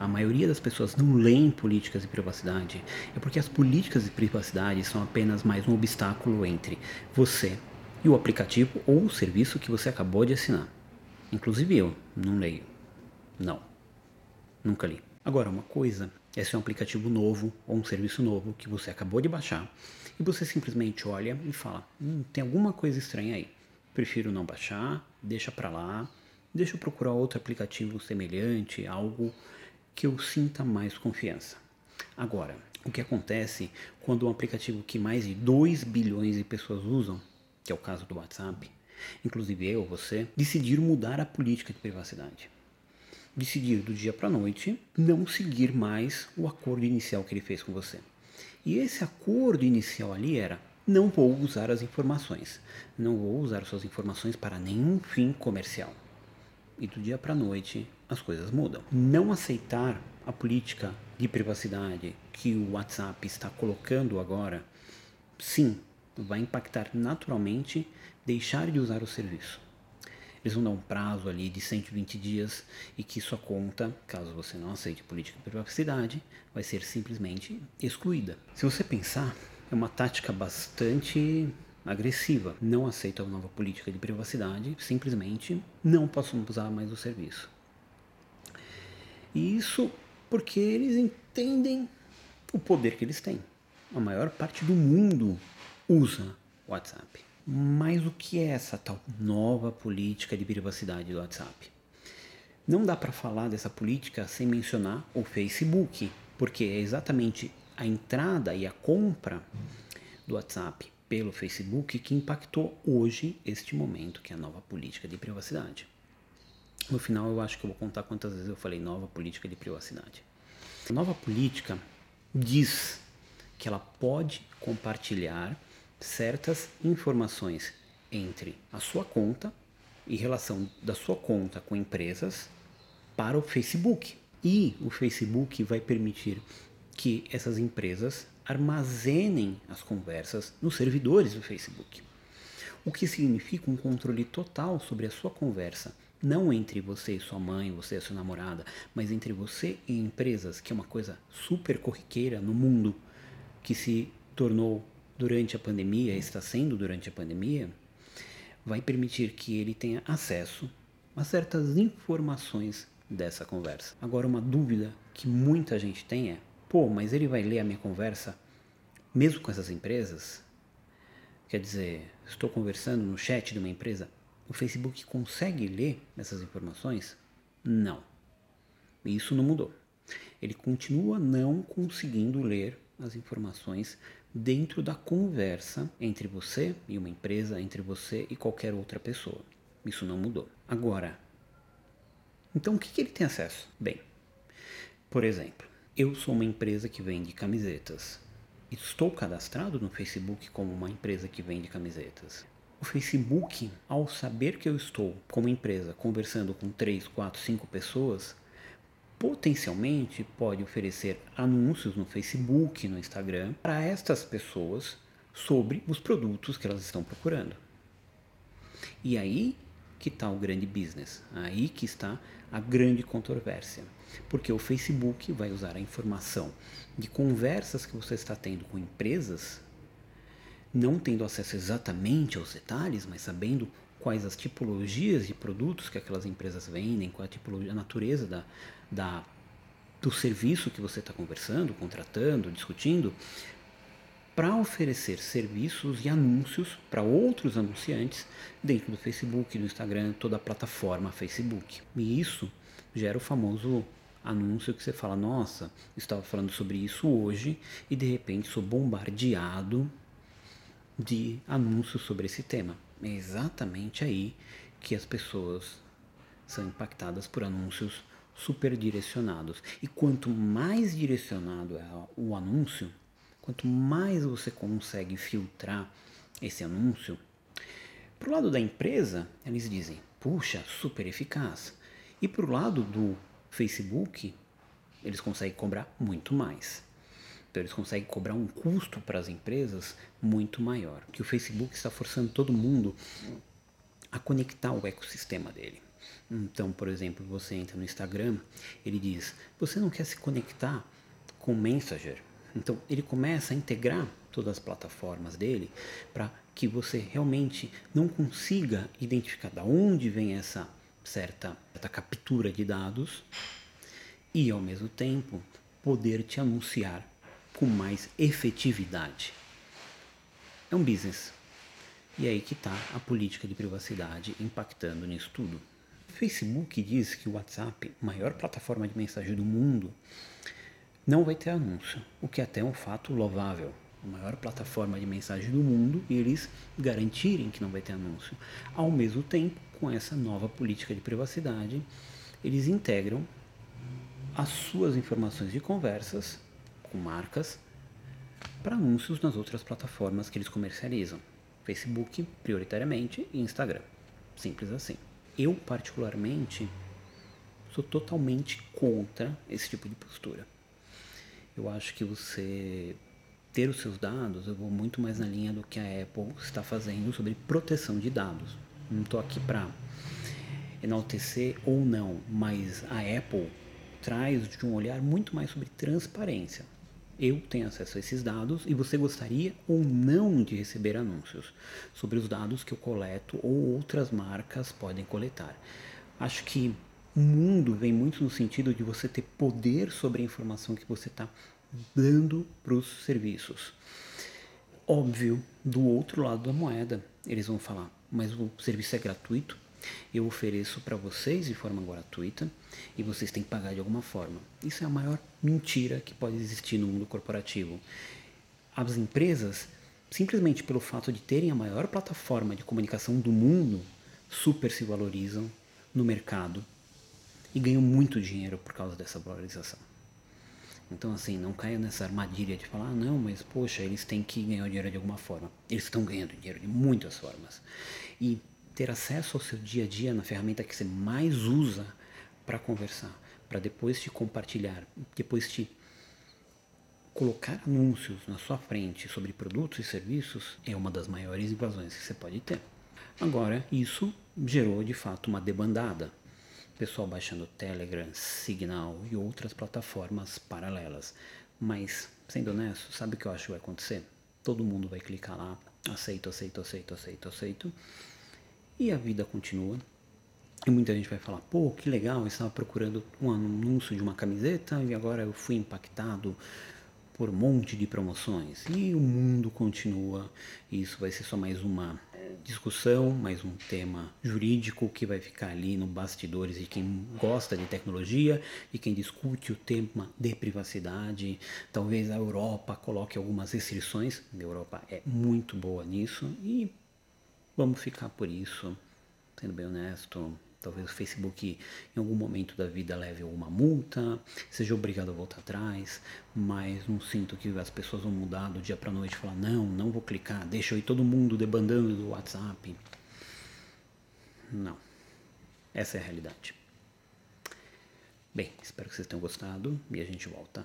a maioria das pessoas não leem políticas de privacidade é porque as políticas de privacidade são apenas mais um obstáculo entre você e o aplicativo ou o serviço que você acabou de assinar. Inclusive eu não leio. Não. Nunca li. Agora, uma coisa é ser um aplicativo novo ou um serviço novo que você acabou de baixar e você simplesmente olha e fala: hum, tem alguma coisa estranha aí. Prefiro não baixar, deixa para lá, deixa eu procurar outro aplicativo semelhante, algo que eu sinta mais confiança. Agora, o que acontece quando um aplicativo que mais de 2 bilhões de pessoas usam, que é o caso do WhatsApp, inclusive eu, você, decidir mudar a política de privacidade? Decidir do dia para a noite não seguir mais o acordo inicial que ele fez com você. E esse acordo inicial ali era: não vou usar as informações, não vou usar suas informações para nenhum fim comercial. E do dia para a noite as coisas mudam. Não aceitar a política de privacidade que o WhatsApp está colocando agora, sim, vai impactar naturalmente deixar de usar o serviço. Eles vão dar um prazo ali de 120 dias e que sua conta, caso você não aceite política de privacidade, vai ser simplesmente excluída. Se você pensar, é uma tática bastante agressiva. Não aceito a nova política de privacidade, simplesmente não posso usar mais o serviço. E isso porque eles entendem o poder que eles têm. A maior parte do mundo usa WhatsApp. Mas o que é essa tal nova política de privacidade do WhatsApp? Não dá para falar dessa política sem mencionar o Facebook, porque é exatamente a entrada e a compra do WhatsApp pelo Facebook que impactou hoje este momento, que é a nova política de privacidade. No final, eu acho que eu vou contar quantas vezes eu falei nova política de privacidade. A nova política diz que ela pode compartilhar certas informações entre a sua conta e relação da sua conta com empresas para o Facebook. E o Facebook vai permitir que essas empresas armazenem as conversas nos servidores do Facebook. O que significa um controle total sobre a sua conversa, não entre você e sua mãe, você e sua namorada, mas entre você e empresas, que é uma coisa super corriqueira no mundo que se tornou durante a pandemia, está sendo durante a pandemia, vai permitir que ele tenha acesso a certas informações dessa conversa. Agora, uma dúvida que muita gente tem é: pô, mas ele vai ler a minha conversa mesmo com essas empresas? Quer dizer, estou conversando no chat de uma empresa, o Facebook consegue ler essas informações? Não. Isso não mudou. Ele continua não conseguindo ler as informações dentro da conversa entre você e uma empresa, entre você e qualquer outra pessoa. Isso não mudou. Agora, então o que, que ele tem acesso? Bem, por exemplo, eu sou uma empresa que vende camisetas. Estou cadastrado no Facebook como uma empresa que vende camisetas. O Facebook, ao saber que eu estou como empresa conversando com 3, 4, 5 pessoas, potencialmente pode oferecer anúncios no Facebook, no Instagram, para estas pessoas sobre os produtos que elas estão procurando. E aí que está o grande business, aí que está a grande controvérsia. Porque o Facebook vai usar a informação de conversas que você está tendo com empresas, não tendo acesso exatamente aos detalhes, mas sabendo quais as tipologias de produtos que aquelas empresas vendem, qual a tipologia, a natureza da, da, do serviço que você está conversando, contratando, discutindo, para oferecer serviços e anúncios para outros anunciantes dentro do Facebook, do Instagram, toda a plataforma Facebook. E isso gera o famoso anúncio que você fala: Nossa, estava falando sobre isso hoje e de repente sou bombardeado de anúncios sobre esse tema. É exatamente aí que as pessoas são impactadas por anúncios super direcionados. E quanto mais direcionado é o anúncio, quanto mais você consegue filtrar esse anúncio, para o lado da empresa, eles dizem, puxa, super eficaz. E para o lado do Facebook, eles conseguem cobrar muito mais. Então eles conseguem cobrar um custo para as empresas muito maior. Que o Facebook está forçando todo mundo a conectar o ecossistema dele. Então, por exemplo, você entra no Instagram, ele diz: você não quer se conectar com o Messenger? Então, ele começa a integrar todas as plataformas dele para que você realmente não consiga identificar de onde vem essa certa, certa captura de dados e, ao mesmo tempo, poder te anunciar com mais efetividade. É um business. E é aí que está a política de privacidade impactando nisso tudo. O Facebook diz que o WhatsApp, maior plataforma de mensagem do mundo, não vai ter anúncio, o que é até um fato louvável. A maior plataforma de mensagem do mundo e eles garantirem que não vai ter anúncio. Ao mesmo tempo, com essa nova política de privacidade, eles integram as suas informações de conversas com marcas para anúncios nas outras plataformas que eles comercializam. Facebook, prioritariamente, e Instagram. Simples assim. Eu, particularmente, sou totalmente contra esse tipo de postura. Eu acho que você ter os seus dados, eu vou muito mais na linha do que a Apple está fazendo sobre proteção de dados. Não estou aqui para enaltecer ou não, mas a Apple traz de um olhar muito mais sobre transparência eu tenho acesso a esses dados e você gostaria ou não de receber anúncios sobre os dados que eu coleto ou outras marcas podem coletar. Acho que mundo vem muito no sentido de você ter poder sobre a informação que você está dando para os serviços. Óbvio, do outro lado da moeda, eles vão falar, mas o serviço é gratuito, eu ofereço para vocês de forma gratuita e vocês têm que pagar de alguma forma. Isso é a maior mentira que pode existir no mundo corporativo. As empresas, simplesmente pelo fato de terem a maior plataforma de comunicação do mundo, super se valorizam no mercado e ganham muito dinheiro por causa dessa valorização. Então, assim, não caia nessa armadilha de falar, ah, não, mas poxa, eles têm que ganhar dinheiro de alguma forma. Eles estão ganhando dinheiro de muitas formas. E ter acesso ao seu dia a dia na ferramenta que você mais usa para conversar, para depois te compartilhar, depois te colocar anúncios na sua frente sobre produtos e serviços é uma das maiores invasões que você pode ter. Agora, isso gerou de fato uma debandada. Pessoal baixando Telegram, Signal e outras plataformas paralelas. Mas, sendo honesto, sabe o que eu acho que vai acontecer? Todo mundo vai clicar lá, aceito, aceito, aceito, aceito, aceito e a vida continua. E muita gente vai falar, pô, que legal, eu estava procurando um anúncio de uma camiseta e agora eu fui impactado por um monte de promoções. E o mundo continua, e isso vai ser só mais uma discussão, mais um tema jurídico que vai ficar ali no bastidores de quem gosta de tecnologia e quem discute o tema de privacidade. Talvez a Europa coloque algumas restrições, a Europa é muito boa nisso e Vamos ficar por isso, sendo bem honesto. Talvez o Facebook em algum momento da vida leve alguma multa, seja obrigado a voltar atrás, mas não sinto que as pessoas vão mudar do dia para noite e falar: não, não vou clicar, deixa ir todo mundo debandando do WhatsApp. Não. Essa é a realidade. Bem, espero que vocês tenham gostado e a gente volta